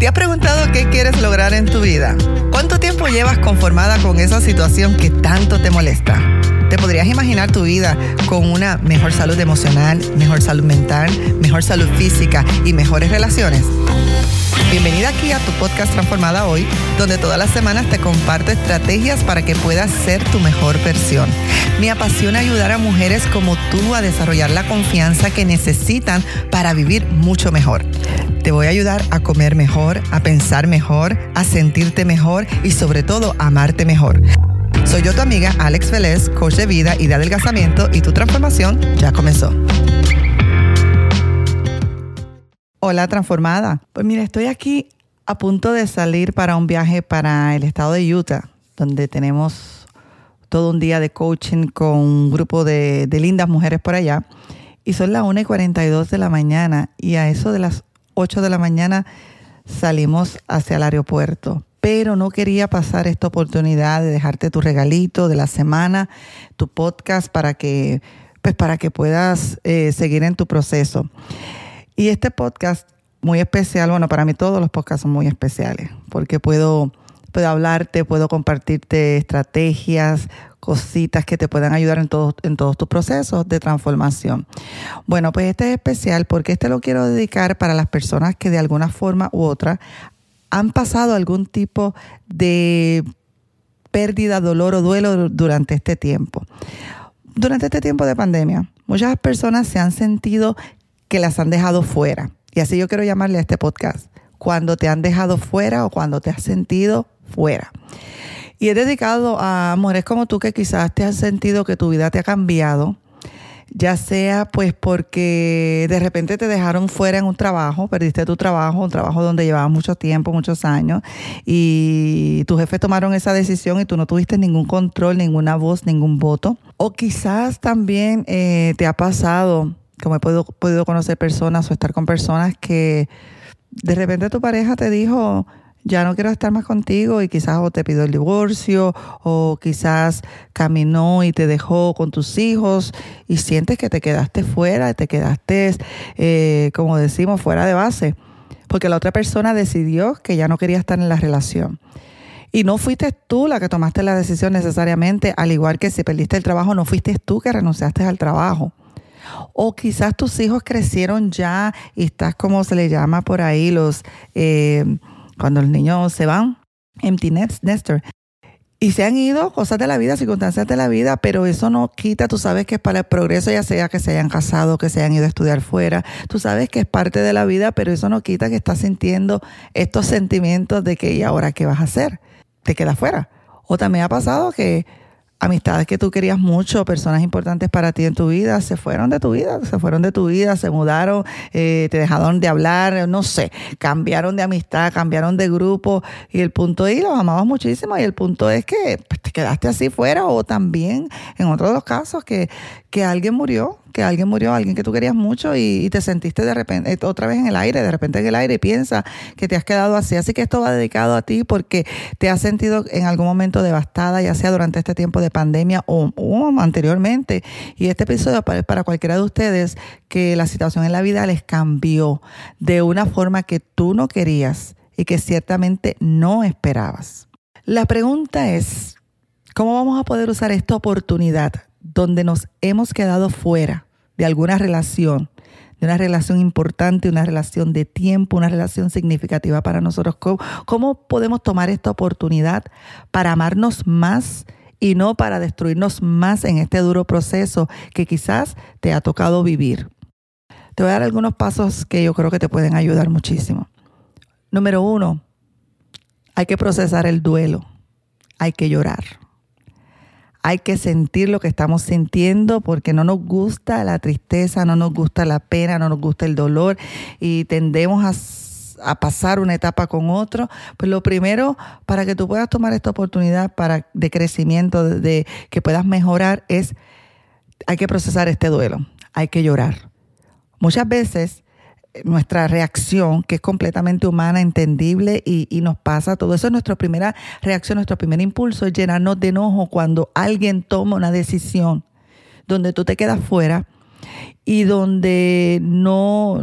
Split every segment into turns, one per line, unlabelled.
¿Te has preguntado qué quieres lograr en tu vida? ¿Cuánto tiempo llevas conformada con esa situación que tanto te molesta? ¿Te podrías imaginar tu vida con una mejor salud emocional, mejor salud mental, mejor salud física y mejores relaciones? Bienvenida aquí a tu podcast Transformada Hoy, donde todas las semanas te comparto estrategias para que puedas ser tu mejor versión. Me apasiona ayudar a mujeres como tú a desarrollar la confianza que necesitan para vivir mucho mejor. Te voy a ayudar a comer mejor, a pensar mejor, a sentirte mejor y sobre todo a amarte mejor. Soy yo tu amiga Alex Vélez, coach de vida y de adelgazamiento y tu transformación ya comenzó. Hola transformada. Pues mira, estoy aquí a punto de salir para un viaje para el estado de Utah, donde tenemos todo un día de coaching con un grupo de, lindas mujeres por allá. Y son las 1 y 42 de la mañana y a eso de las 8 de la mañana salimos hacia el aeropuerto. Pero no quería pasar esta oportunidad de dejarte tu regalito de la semana, tu podcast para que, pues para que puedas eh, seguir en tu proceso. Y este podcast muy especial, bueno, para mí todos los podcasts son muy especiales, porque puedo, puedo hablarte, puedo compartirte estrategias, cositas que te puedan ayudar en, todos en todos tus procesos de transformación. Bueno, pues este es especial porque este lo quiero dedicar para las personas que de alguna forma u otra han pasado algún tipo de pérdida, dolor o duelo durante este tiempo. Durante este tiempo de pandemia, muchas personas se han sentido que las han dejado fuera. Y así yo quiero llamarle a este podcast, cuando te han dejado fuera o cuando te has sentido fuera. Y he dedicado a mujeres como tú que quizás te has sentido que tu vida te ha cambiado, ya sea pues porque de repente te dejaron fuera en un trabajo, perdiste tu trabajo, un trabajo donde llevabas mucho tiempo, muchos años, y tus jefes tomaron esa decisión y tú no tuviste ningún control, ninguna voz, ningún voto. O quizás también eh, te ha pasado como he podido, podido conocer personas o estar con personas que de repente tu pareja te dijo, ya no quiero estar más contigo y quizás o te pidió el divorcio o quizás caminó y te dejó con tus hijos y sientes que te quedaste fuera, te quedaste, eh, como decimos, fuera de base, porque la otra persona decidió que ya no quería estar en la relación. Y no fuiste tú la que tomaste la decisión necesariamente, al igual que si perdiste el trabajo, no fuiste tú que renunciaste al trabajo. O quizás tus hijos crecieron ya y estás como se le llama por ahí los eh, cuando los niños se van, empty nester. Y se han ido cosas de la vida, circunstancias de la vida, pero eso no quita, tú sabes que es para el progreso, ya sea que se hayan casado, que se hayan ido a estudiar fuera, tú sabes que es parte de la vida, pero eso no quita que estás sintiendo estos sentimientos de que, ¿y ahora qué vas a hacer? Te quedas fuera. O también ha pasado que amistades que tú querías mucho, personas importantes para ti en tu vida, se fueron de tu vida, se fueron de tu vida, se mudaron, eh, te dejaron de hablar, no sé, cambiaron de amistad, cambiaron de grupo y el punto es, los amabas muchísimo y el punto es que pues, te quedaste así fuera o también en otros los casos que, que alguien murió que alguien murió, alguien que tú querías mucho y, te sentiste de repente, eh, otra vez en el aire, de repente en el aire y piensa que te has quedado así. Así que esto va dedicado a ti porque te has sentido en algún momento devastada, ya sea durante este tiempo de pandemia o, anteriormente. Y este episodio para, para cualquiera de ustedes que la situación en la vida les cambió de una forma que tú no querías y que ciertamente no esperabas. La pregunta es, ¿cómo vamos a poder usar esta oportunidad donde nos hemos quedado fuera de alguna relación, de una relación importante, una relación de tiempo, una relación significativa para nosotros. ¿Cómo, podemos tomar esta oportunidad para amarnos más y no para destruirnos más en este duro proceso que quizás te ha tocado vivir? Te voy a dar algunos pasos que yo creo que te pueden ayudar muchísimo. Número uno, hay que procesar el duelo, hay que llorar. Hay que sentir lo que estamos sintiendo porque no nos gusta la tristeza, no nos gusta la pena, no nos gusta el dolor y tendemos a, pasar una etapa con otro. Pues lo primero para que tú puedas tomar esta oportunidad para, de crecimiento, de que puedas mejorar, es hay que procesar este duelo, hay que llorar. Muchas veces nuestra reacción, que es completamente humana, entendible y, nos pasa todo eso es nuestra primera reacción, nuestro primer impulso es llenarnos de enojo cuando alguien toma una decisión donde tú te quedas fuera y donde no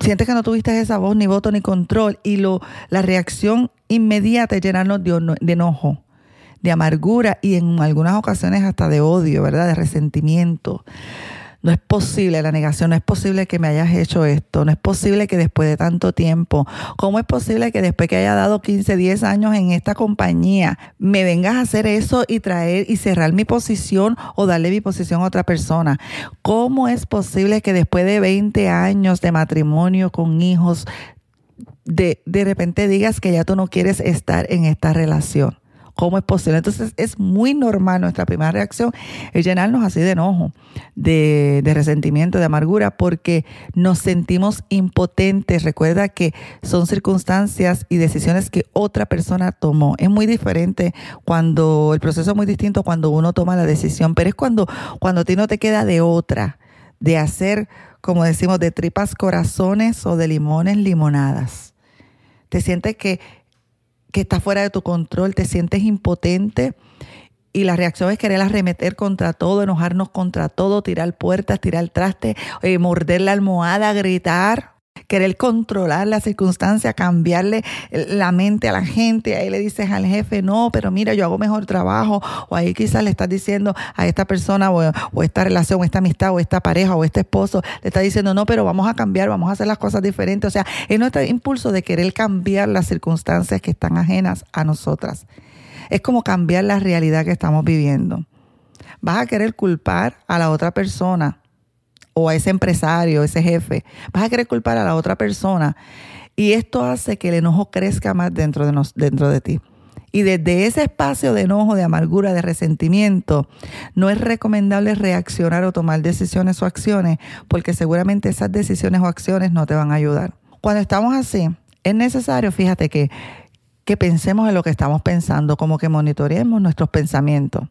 sientes que no tuviste esa voz, ni voto, ni control, y lo, la reacción inmediata es llenarnos de, de enojo, de amargura y en algunas ocasiones hasta de odio, ¿verdad? De resentimiento. No es posible la negación, no es posible que me hayas hecho esto, no es posible que después de tanto tiempo, ¿cómo es posible que después que haya dado 15, 10 años en esta compañía, me vengas a hacer eso y traer y cerrar mi posición o darle mi posición a otra persona? ¿Cómo es posible que después de 20 años de matrimonio con hijos, de, de repente digas que ya tú no quieres estar en esta relación? ¿Cómo es posible? Entonces es muy normal nuestra primera reacción es llenarnos así de enojo, de, resentimiento, de amargura, porque nos sentimos impotentes. Recuerda que son circunstancias y decisiones que otra persona tomó. Es muy diferente cuando el proceso es muy distinto cuando uno toma la decisión, pero es cuando, cuando a ti no te queda de otra, de hacer, como decimos, de tripas corazones o de limones limonadas. Te sientes que que está fuera de tu control, te sientes impotente y la reacción es querer arremeter contra todo, enojarnos contra todo, tirar puertas, tirar traste, eh, morder la almohada, gritar querer controlar la circunstancia, cambiarle la mente a la gente. Ahí le dices al jefe, no, pero mira, yo hago mejor trabajo. O ahí quizás le estás diciendo a esta persona o, esta relación, esta amistad, o esta pareja, o este esposo, le está diciendo, no, pero vamos a cambiar, vamos a hacer las cosas diferentes. O sea, es nuestro impulso de querer cambiar las circunstancias que están ajenas a nosotras. Es como cambiar la realidad que estamos viviendo. Vas a querer culpar a la otra persona o a ese empresario, ese jefe, vas a querer culpar a la otra persona. Y esto hace que el enojo crezca más dentro de, dentro de ti. Y desde ese espacio de enojo, de amargura, de resentimiento, no es recomendable reaccionar o tomar decisiones o acciones, porque seguramente esas decisiones o acciones no te van a ayudar. Cuando estamos así, es necesario, fíjate que, que pensemos en lo que estamos pensando, como que monitoreemos nuestros pensamientos.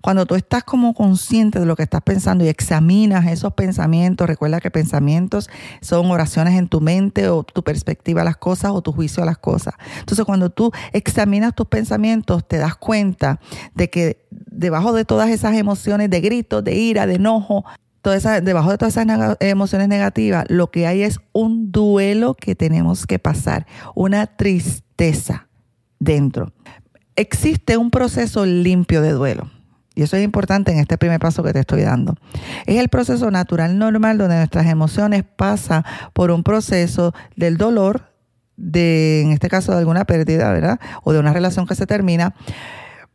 Cuando tú estás como consciente de lo que estás pensando y examinas esos pensamientos, recuerda que pensamientos son oraciones en tu mente o tu perspectiva a las cosas o tu juicio a las cosas. Entonces cuando tú examinas tus pensamientos, te das cuenta de que debajo de todas esas emociones de grito, de ira, de enojo, debajo de todas esas emociones negativas, lo que hay es un duelo que tenemos que pasar, una tristeza dentro. Existe un proceso limpio de duelo. Y eso es importante en este primer paso que te estoy dando. Es el proceso natural normal donde nuestras emociones pasan por un proceso del dolor, de, en este caso de alguna pérdida, ¿verdad? O de una relación que se termina,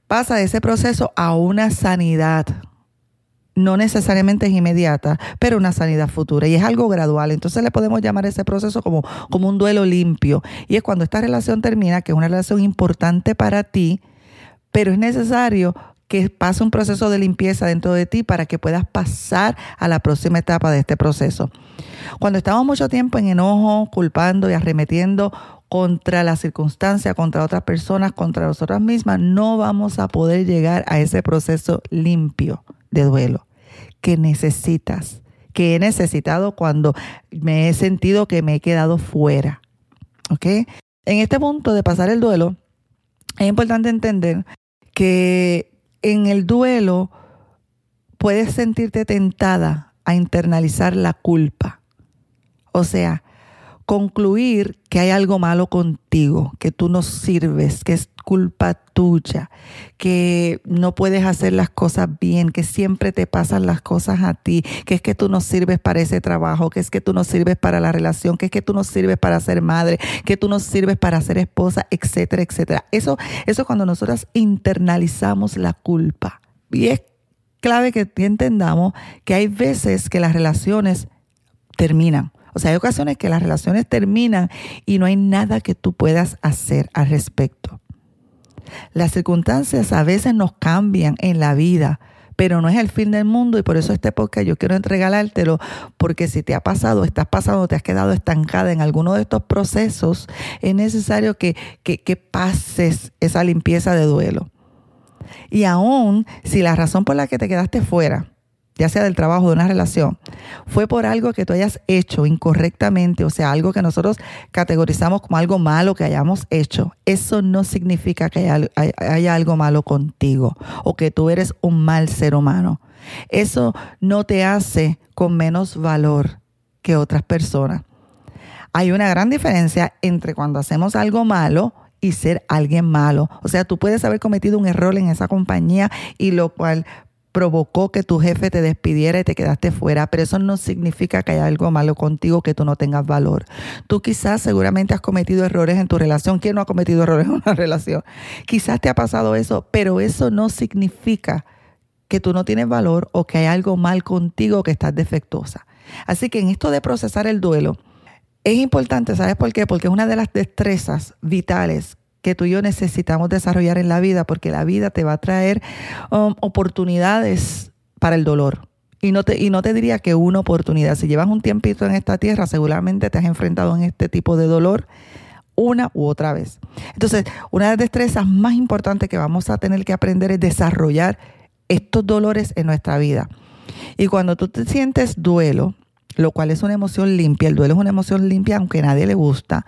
pasa de ese proceso a una sanidad. No necesariamente es inmediata, pero una sanidad futura. Y es algo gradual. Entonces le podemos llamar ese proceso como, como un duelo limpio. Y es cuando esta relación termina, que es una relación importante para ti, pero es necesario que pase un proceso de limpieza dentro de ti para que puedas pasar a la próxima etapa de este proceso. Cuando estamos mucho tiempo en enojo, culpando y arremetiendo contra la circunstancia, contra otras personas, contra nosotras mismas, no vamos a poder llegar a ese proceso limpio de duelo que necesitas, que he necesitado cuando me he sentido que me he quedado fuera. ¿Ok? En este punto de pasar el duelo, es importante entender que en el duelo puedes sentirte tentada a internalizar la culpa. O sea, concluir que hay algo malo contigo, que tú no sirves, que es culpa tuya, que no puedes hacer las cosas bien, que siempre te pasan las cosas a ti, que es que tú no sirves para ese trabajo, que es que tú no sirves para la relación, que es que tú no sirves para ser madre, que tú no sirves para ser esposa, etcétera, etcétera. Eso, eso es cuando nosotras internalizamos la culpa. Y es clave que entendamos que hay veces que las relaciones terminan o sea, hay ocasiones que las relaciones terminan y no hay nada que tú puedas hacer al respecto. Las circunstancias a veces nos cambian en la vida, pero no es el fin del mundo y por eso este podcast yo quiero entregártelo porque si te ha pasado, estás pasando, te has quedado estancada en alguno de estos procesos, es necesario que, que, que pases esa limpieza de duelo. Y aún si la razón por la que te quedaste fuera ya sea del trabajo, de una relación, fue por algo que tú hayas hecho incorrectamente, o sea, algo que nosotros categorizamos como algo malo que hayamos hecho, eso no significa que haya, algo malo contigo o que tú eres un mal ser humano. Eso no te hace con menos valor que otras personas. Hay una gran diferencia entre cuando hacemos algo malo y ser alguien malo. O sea, tú puedes haber cometido un error en esa compañía y lo cual provocó que tu jefe te despidiera y te quedaste fuera, pero eso no significa que haya algo malo contigo, que tú no tengas valor. Tú quizás seguramente has cometido errores en tu relación. ¿Quién no ha cometido errores en una relación? Quizás te ha pasado eso, pero eso no significa que tú no tienes valor o que hay algo mal contigo, que estás defectuosa. Así que en esto de procesar el duelo, es importante, ¿sabes por qué? Porque es una de las destrezas vitales que tú y yo necesitamos desarrollar en la vida, porque la vida te va a traer um, oportunidades para el dolor. Y no, te, y no te diría que una oportunidad. Si llevas un tiempito en esta tierra, seguramente te has enfrentado en este tipo de dolor una u otra vez. Entonces, una de las destrezas más importantes que vamos a tener que aprender es desarrollar estos dolores en nuestra vida. Y cuando tú te sientes duelo, lo cual es una emoción limpia, el duelo es una emoción limpia aunque a nadie le gusta,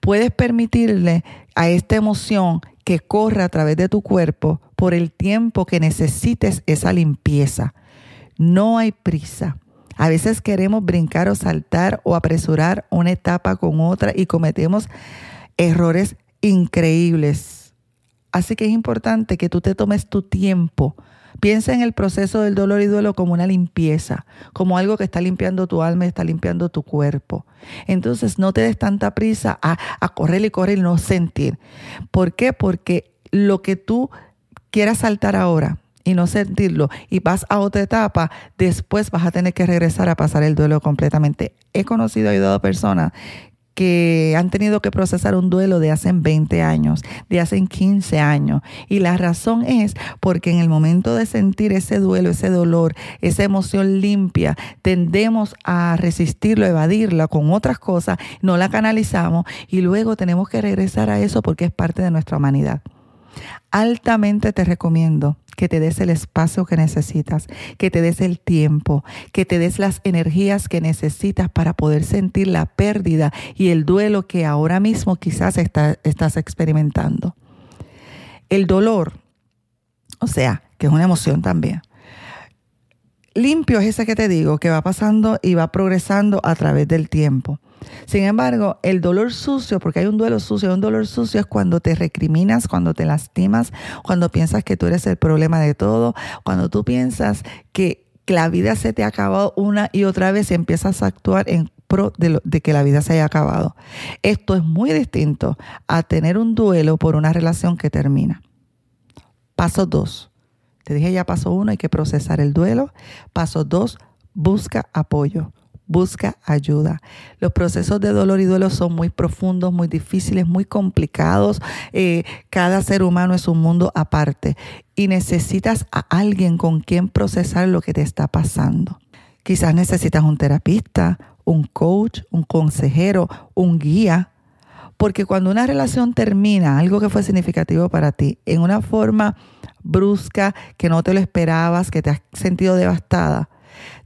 puedes permitirle a esta emoción que corra a través de tu cuerpo por el tiempo que necesites esa limpieza. No hay prisa. A veces queremos brincar o saltar o apresurar una etapa con otra y cometemos errores increíbles. Así que es importante que tú te tomes tu tiempo Piensa en el proceso del dolor y duelo como una limpieza, como algo que está limpiando tu alma y está limpiando tu cuerpo. Entonces no te des tanta prisa a, correr y correr y no sentir. ¿Por qué? Porque lo que tú quieras saltar ahora, y no sentirlo y vas a otra etapa, después vas a tener que regresar a pasar el duelo completamente. He conocido ayudado a personas que han tenido que procesar un duelo de hace 20 años, de hace 15 años. Y la razón es porque en el momento de sentir ese duelo, ese dolor, esa emoción limpia, tendemos a resistirlo, evadirla con otras cosas, no la canalizamos y luego tenemos que regresar a eso porque es parte de nuestra humanidad. Altamente te recomiendo que te des el espacio que necesitas, que te des el tiempo, que te des las energías que necesitas para poder sentir la pérdida y el duelo que ahora mismo quizás estás experimentando. El dolor, o sea, que es una emoción también. Limpio es ese que te digo, que va pasando y va progresando a través del tiempo. Sin embargo, el dolor sucio, porque hay un duelo sucio, un dolor sucio es cuando te recriminas, cuando te lastimas, cuando piensas que tú eres el problema de todo, cuando tú piensas que, la vida se te ha acabado una y otra vez y empiezas a actuar en pro de, de, que la vida se haya acabado. Esto es muy distinto a tener un duelo por una relación que termina. Paso dos. Te dije ya paso uno, hay que procesar el duelo. Paso dos, busca apoyo busca ayuda. Los procesos de dolor y duelo son muy profundos, muy difíciles, muy complicados. Eh, cada ser humano es un mundo aparte y necesitas a alguien con quien procesar lo que te está pasando. Quizás necesitas un terapista, un coach, un consejero, un guía. Porque cuando una relación termina, algo que fue significativo para ti, en una forma brusca, que no te lo esperabas, que te has sentido devastada,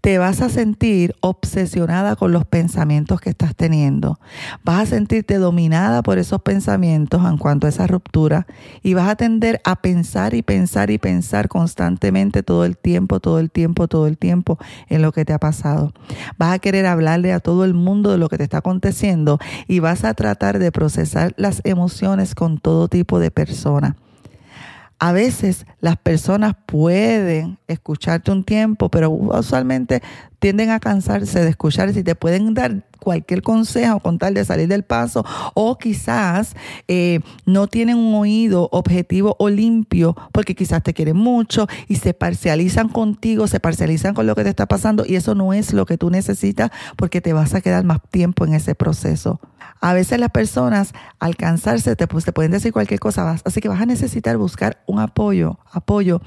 te vas a sentir obsesionada con los pensamientos que estás teniendo. Vas a sentirte dominada por esos pensamientos en cuanto a esa ruptura y vas a tender a pensar y pensar y pensar constantemente todo el tiempo, todo el tiempo, todo el tiempo en lo que te ha pasado. Vas a querer hablarle a todo el mundo de lo que te está aconteciendo y vas a tratar de procesar las emociones con todo tipo de personas. A veces las personas pueden escucharte un tiempo, pero usualmente tienden a cansarse de escuchar si te pueden dar cualquier consejo con tal de salir del paso o quizás eh, no tienen un oído objetivo o limpio porque quizás te quieren mucho y se parcializan contigo, se parcializan con lo que te está pasando y eso no es lo que tú necesitas porque te vas a quedar más tiempo en ese proceso. A veces las personas al cansarse te, te pueden decir cualquier cosa, así que vas a necesitar buscar un apoyo, apoyo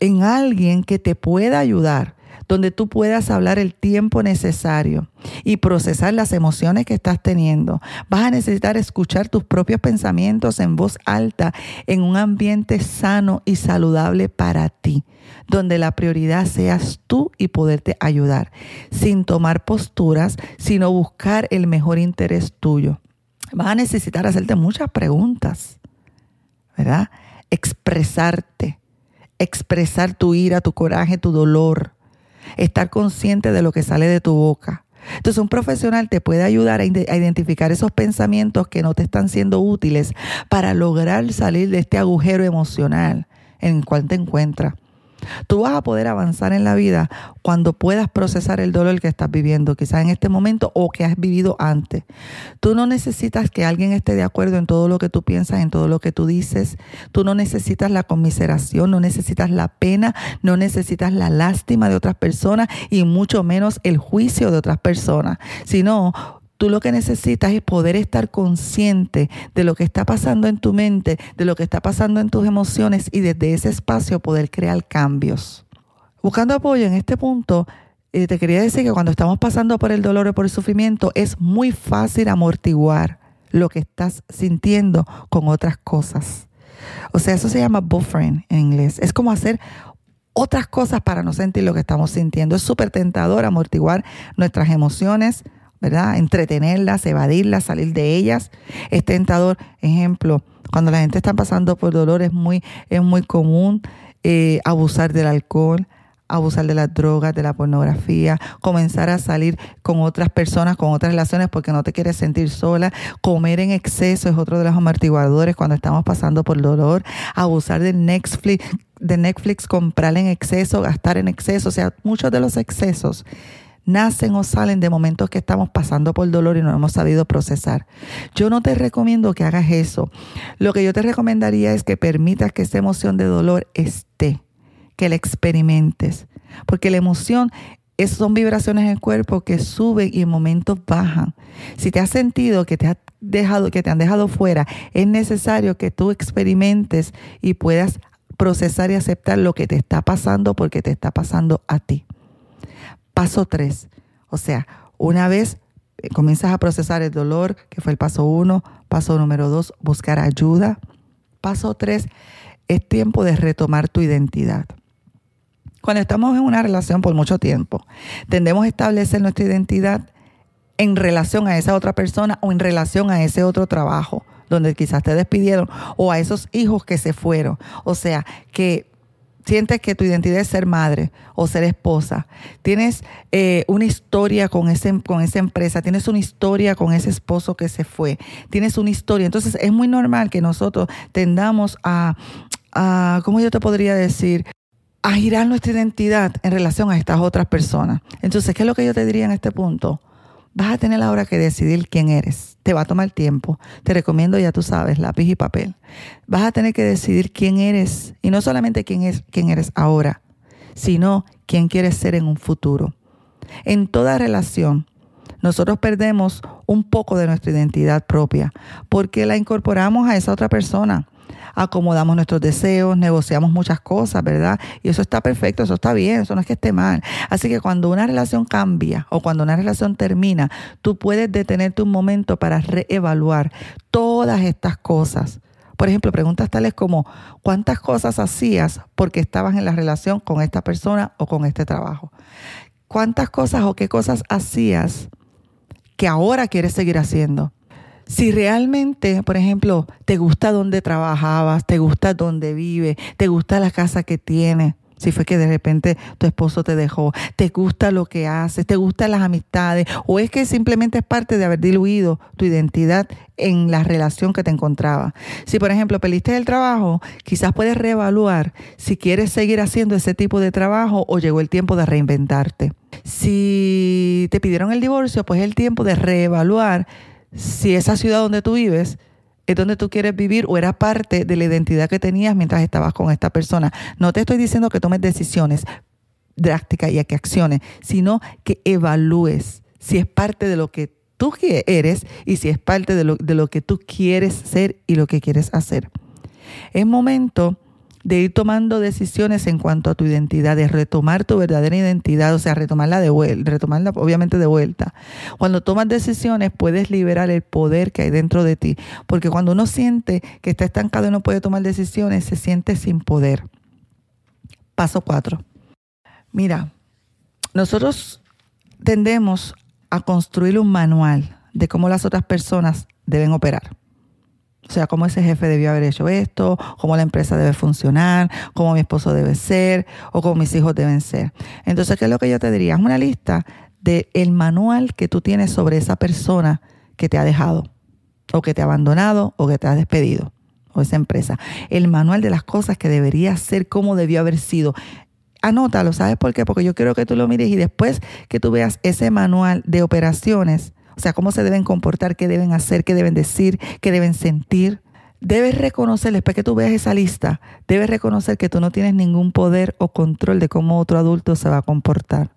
en alguien que te pueda ayudar donde tú puedas hablar el tiempo necesario y procesar las emociones que estás teniendo. Vas a necesitar escuchar tus propios pensamientos en voz alta en un ambiente sano y saludable para ti, donde la prioridad seas tú y poderte ayudar, sin tomar posturas, sino buscar el mejor interés tuyo. Vas a necesitar hacerte muchas preguntas, ¿verdad? Expresarte expresar tu ira, tu coraje, tu dolor, estar consciente de lo que sale de tu boca. Entonces un profesional te puede ayudar a, identificar esos pensamientos que no te están siendo útiles para lograr salir de este agujero emocional en el cual te encuentras. Tú vas a poder avanzar en la vida cuando puedas procesar el dolor que estás viviendo, quizás en este momento o que has vivido antes. Tú no necesitas que alguien esté de acuerdo en todo lo que tú piensas, en todo lo que tú dices. Tú no necesitas la conmiseración, no necesitas la pena, no necesitas la lástima de otras personas y mucho menos el juicio de otras personas, sino Tú lo que necesitas es poder estar consciente de lo que está pasando en tu mente, de lo que está pasando en tus emociones y desde ese espacio poder crear cambios. Buscando apoyo en este punto, eh, te quería decir que cuando estamos pasando por el dolor o por el sufrimiento es muy fácil amortiguar lo que estás sintiendo con otras cosas. O sea, eso se llama buffering en inglés. Es como hacer otras cosas para no sentir lo que estamos sintiendo. Es súper tentador amortiguar nuestras emociones, ¿verdad? Entretenerlas, evadirlas, salir de ellas. Es tentador, ejemplo, cuando la gente está pasando por dolor es muy, es muy común eh, abusar del alcohol, abusar de las drogas, de la pornografía, comenzar a salir con otras personas, con otras relaciones porque no te quieres sentir sola, comer en exceso es otro de los amortiguadores cuando estamos pasando por dolor, abusar del Netflix, de Netflix, comprar en exceso, gastar en exceso, o sea, muchos de los excesos nacen o salen de momentos que estamos pasando por dolor y no hemos sabido procesar. Yo no te recomiendo que hagas eso. Lo que yo te recomendaría es que permitas que esa emoción de dolor esté, que la experimentes, porque la emoción son vibraciones en el cuerpo que suben y en momentos bajan. Si te has sentido que te, dejado, que te han dejado fuera, es necesario que tú experimentes y puedas procesar y aceptar lo que te está pasando porque te está pasando a ti. Paso 3. O sea, una vez eh, comienzas a procesar el dolor, que fue el paso 1, paso número 2, buscar ayuda. Paso 3, es tiempo de retomar tu identidad. Cuando estamos en una relación por mucho tiempo, tendemos a establecer nuestra identidad en relación a esa otra persona o en relación a ese otro trabajo donde quizás te despidieron o a esos hijos que se fueron. O sea, que sientes que tu identidad es ser madre o ser esposa, tienes eh, una historia con, ese, con esa empresa, tienes una historia con ese esposo que se fue, tienes una historia. Entonces es muy normal que nosotros tendamos a, a ¿cómo yo te podría decir? a girar nuestra identidad en relación a estas otras personas. Entonces, ¿qué es lo que yo te diría en este punto? Vas a tener ahora que decidir quién eres. Te va a tomar tiempo. Te recomiendo, ya tú sabes, lápiz y papel. Vas a tener que decidir quién eres. Y no solamente quién, es, quién eres ahora, sino quién quieres ser en un futuro. En toda relación, nosotros perdemos un poco de nuestra identidad propia porque la incorporamos a esa otra persona acomodamos nuestros deseos, negociamos muchas cosas, ¿verdad? Y eso está perfecto, eso está bien, eso no es que esté mal. Así que cuando una relación cambia o cuando una relación termina, tú puedes detenerte un momento para reevaluar todas estas cosas. Por ejemplo, preguntas tales como, ¿cuántas cosas hacías porque estabas en la relación con esta persona o con este trabajo? ¿Cuántas cosas o qué cosas hacías que ahora quieres seguir haciendo? Si realmente, por ejemplo, te gusta donde trabajabas, te gusta donde vive, te gusta la casa que tienes, si fue que de repente tu esposo te dejó, te gusta lo que haces, te gustan las amistades, o es que simplemente es parte de haber diluido tu identidad en la relación que te encontraba. Si, por ejemplo, peliste el trabajo, quizás puedes reevaluar si quieres seguir haciendo ese tipo de trabajo o llegó el tiempo de reinventarte. Si te pidieron el divorcio, pues es el tiempo de reevaluar si esa ciudad donde tú vives es donde tú quieres vivir o era parte de la identidad que tenías mientras estabas con esta persona. No te estoy diciendo que tomes decisiones drásticas y que acciones, sino que evalúes si es parte de lo que tú eres y si es parte de lo, de lo que tú quieres ser y lo que quieres hacer. Es momento de ir tomando decisiones en cuanto a tu identidad, de retomar tu verdadera identidad, o sea, retomarla de vuelta, retomarla obviamente de vuelta. Cuando tomas decisiones puedes liberar el poder que hay dentro de ti, porque cuando uno siente que está estancado y no puede tomar decisiones, se siente sin poder. Paso cuatro. Mira, nosotros tendemos a construir un manual de cómo las otras personas deben operar. O sea, cómo ese jefe debió haber hecho esto, cómo la empresa debe funcionar, cómo mi esposo debe ser o cómo mis hijos deben ser. Entonces, ¿qué es lo que yo te diría? Es una lista del el manual que tú tienes sobre esa persona que te ha dejado o que te ha abandonado o que te ha despedido o esa empresa. El manual de las cosas que debería ser, cómo debió haber sido. Anótalo, ¿sabes por qué? Porque yo quiero que tú lo mires y después que tú veas ese manual de operaciones, o sea, cómo se deben comportar, qué deben hacer, qué deben decir, qué deben sentir. Debes reconocer, después que tú veas esa lista, debes reconocer que tú no tienes ningún poder o control de cómo otro adulto se va a comportar.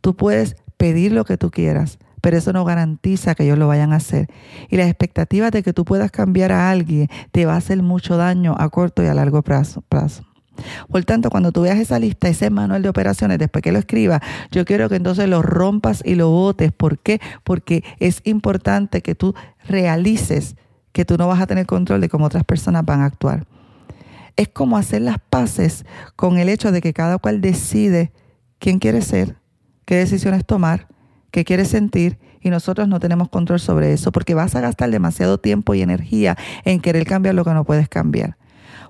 Tú puedes pedir lo que tú quieras, pero eso no garantiza que ellos lo vayan a hacer. Y las expectativas de que tú puedas cambiar a alguien te va a hacer mucho daño a corto y a largo plazo. Por tanto, cuando tú veas esa lista, ese manual de operaciones, después que lo escribas, yo quiero que entonces lo rompas y lo votes. ¿Por qué? Porque es importante que tú realices que tú no vas a tener control de cómo otras personas van a actuar. Es como hacer las paces con el hecho de que cada cual decide quién quiere ser, qué decisiones tomar, qué quiere sentir y nosotros no tenemos control sobre eso porque vas a gastar demasiado tiempo y energía en querer cambiar lo que no puedes cambiar.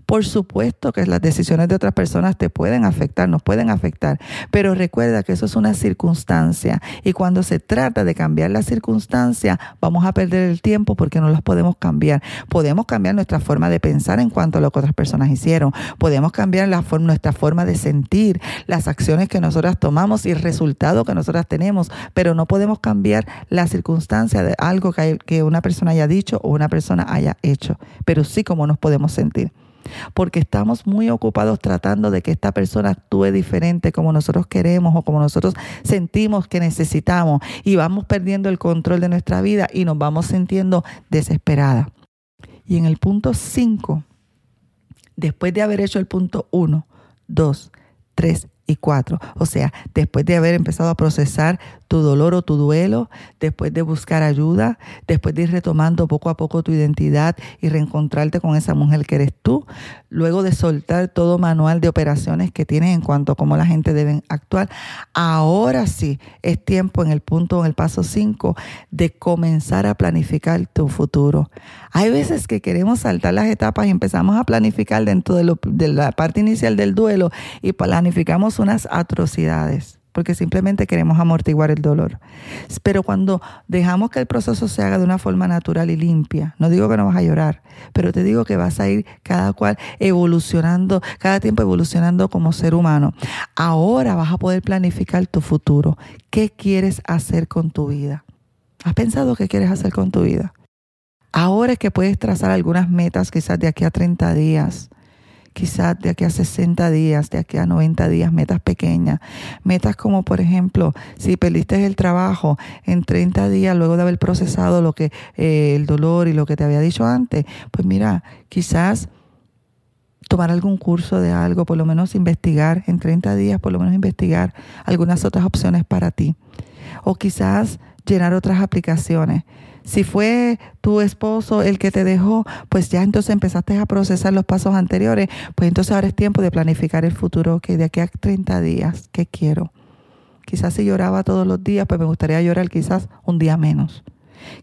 Por supuesto que las decisiones de otras personas te pueden afectar, nos pueden afectar, pero recuerda que eso es una circunstancia y cuando se trata de cambiar la circunstancia vamos a perder el tiempo porque no las podemos cambiar. Podemos cambiar nuestra forma de pensar en cuanto a lo que otras personas hicieron, podemos cambiar nuestra forma de sentir, las acciones que nosotras tomamos y el resultado que nosotras tenemos, pero no podemos cambiar la circunstancia de algo que, que una persona haya dicho o una persona haya hecho, pero sí como nos podemos sentir porque estamos muy ocupados tratando de que esta persona actúe diferente como nosotros queremos o como nosotros sentimos que necesitamos y vamos perdiendo el control de nuestra vida y nos vamos sintiendo desesperada. Y en el punto 5, después de haber hecho el punto 1, 2, 3 y 4, o sea, después de haber empezado a procesar tu dolor o tu duelo, después de buscar ayuda, después de ir retomando poco a poco tu identidad y reencontrarte con esa mujer que eres tú, luego de soltar todo manual de operaciones que tienes en cuanto a cómo la gente debe actuar, ahora sí es tiempo en el punto, en el paso 5, de comenzar a planificar tu futuro. Hay veces que queremos saltar las etapas y empezamos a planificar dentro de, de la parte inicial del duelo y planificamos unas atrocidades porque simplemente queremos amortiguar el dolor. Pero cuando dejamos que el proceso se haga de una forma natural y limpia, no digo que no vas a llorar, pero te digo que vas a ir cada cual evolucionando, cada tiempo evolucionando como ser humano. Ahora vas a poder planificar tu futuro. ¿Qué quieres hacer con tu vida? ¿Has pensado qué quieres hacer con tu vida? Ahora es que puedes trazar algunas metas quizás de aquí a 30 días quizás de aquí a 60 días, de aquí a 90 días, metas pequeñas. Metas como, por ejemplo, si perdiste el trabajo en 30 días luego de haber procesado lo que eh, el dolor y lo que te había dicho antes, pues mira, quizás tomar algún curso de algo, por lo menos investigar en 30 días, por lo menos investigar algunas otras opciones para ti. O quizás llenar otras aplicaciones. Si fue tu esposo el que te dejó, pues ya entonces empezaste a procesar los pasos anteriores, pues entonces ahora es tiempo de planificar el futuro, que de aquí a 30 días, ¿qué quiero? Quizás si lloraba todos los días, pues me gustaría llorar quizás un día menos.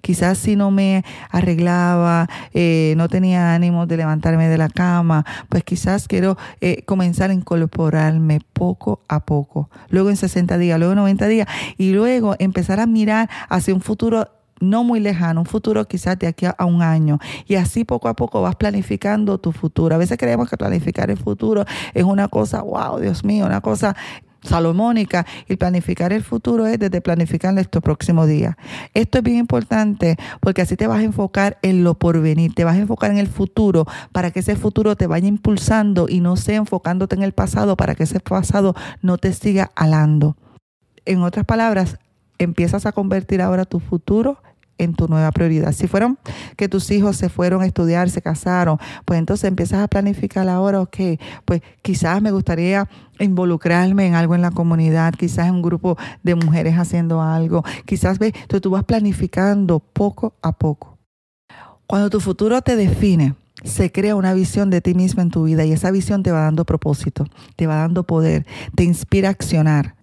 Quizás si no me arreglaba, eh, no tenía ánimo de levantarme de la cama, pues quizás quiero eh, comenzar a incorporarme poco a poco. Luego en 60 días, luego en 90 días y luego empezar a mirar hacia un futuro no muy lejano, un futuro quizás de aquí a un año. Y así poco a poco vas planificando tu futuro. A veces creemos que planificar el futuro es una cosa, wow, Dios mío, una cosa salomónica y planificar el futuro es desde planificar nuestro próximo día. Esto es bien importante porque así te vas a enfocar en lo porvenir, te vas a enfocar en el futuro para que ese futuro te vaya impulsando y no sea enfocándote en el pasado para que ese pasado no te siga alando. En otras palabras, empiezas a convertir ahora tu futuro en tu nueva prioridad. Si fueron que tus hijos se fueron a estudiar, se casaron, pues entonces empiezas a planificar ahora, ok, pues quizás me gustaría involucrarme en algo en la comunidad, quizás en un grupo de mujeres haciendo algo, quizás ve, entonces tú vas planificando poco a poco. Cuando tu futuro te define, se crea una visión de ti mismo en tu vida y esa visión te va dando propósito, te va dando poder, te inspira a accionar.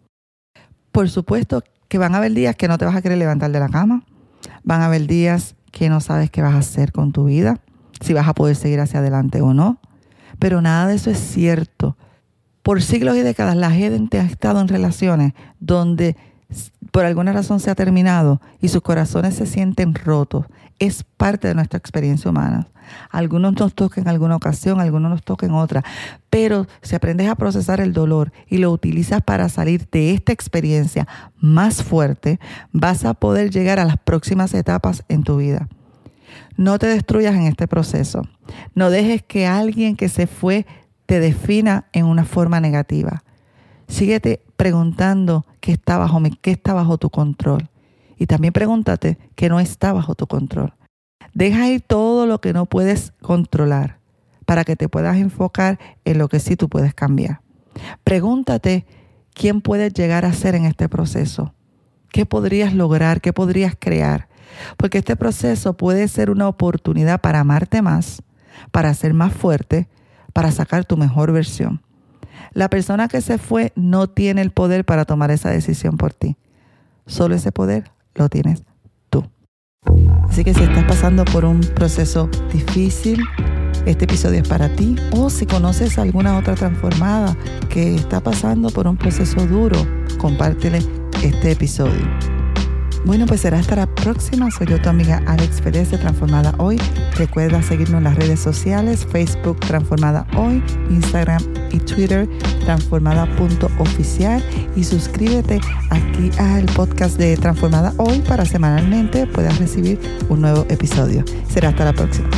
Por supuesto que van a haber días que no te vas a querer levantar de la cama, van a haber días que no sabes qué vas a hacer con tu vida, si vas a poder seguir hacia adelante o no. Pero nada de eso es cierto. Por siglos y décadas la gente ha estado en relaciones donde por alguna razón se ha terminado y sus corazones se sienten rotos. Es parte de nuestra experiencia humana. Algunos nos tocan en alguna ocasión, algunos nos tocan en otra. Pero si aprendes a procesar el dolor y lo utilizas para salir de esta experiencia más fuerte, vas a poder llegar a las próximas etapas en tu vida. No te destruyas en este proceso. No dejes que alguien que se fue te defina en una forma negativa. Síguete preguntando qué está bajo, qué está bajo tu control. Y también pregúntate qué no está bajo tu control. Deja ir todo lo que no puedes controlar para que te puedas enfocar en lo que sí tú puedes cambiar. Pregúntate quién puedes llegar a ser en este proceso. ¿Qué podrías lograr? ¿Qué podrías crear? Porque este proceso puede ser una oportunidad para amarte más, para ser más fuerte, para sacar tu mejor versión. La persona que se fue no tiene el poder para tomar esa decisión por ti. Solo ese poder lo tienes tú. Así que si estás pasando por un proceso difícil, este episodio es para ti. O si conoces alguna otra transformada que está pasando por un proceso duro, compártele este episodio. Bueno, pues será hasta la próxima. Soy yo tu amiga Alex Pérez de Transformada Hoy. Recuerda seguirnos en las redes sociales, Facebook Transformada Hoy, Instagram y Twitter transformada.oficial y suscríbete aquí al podcast de Transformada Hoy para semanalmente puedas recibir un nuevo episodio. Será hasta la próxima.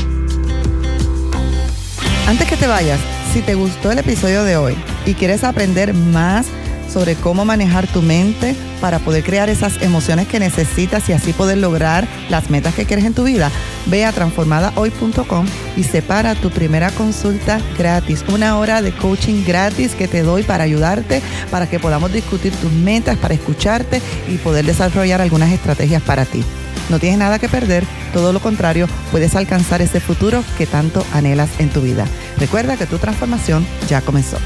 Antes que te vayas, si te gustó el episodio de hoy y quieres aprender más sobre cómo manejar tu mente para poder crear esas emociones que necesitas y así poder lograr las metas que quieres en tu vida, ve a transformadahoy.com y separa tu primera consulta gratis, una hora de coaching gratis que te doy para ayudarte, para que podamos discutir tus metas, para escucharte y poder desarrollar algunas estrategias para ti. No tienes nada que perder, todo lo contrario, puedes alcanzar ese futuro que tanto anhelas en tu vida. Recuerda que tu transformación ya comenzó.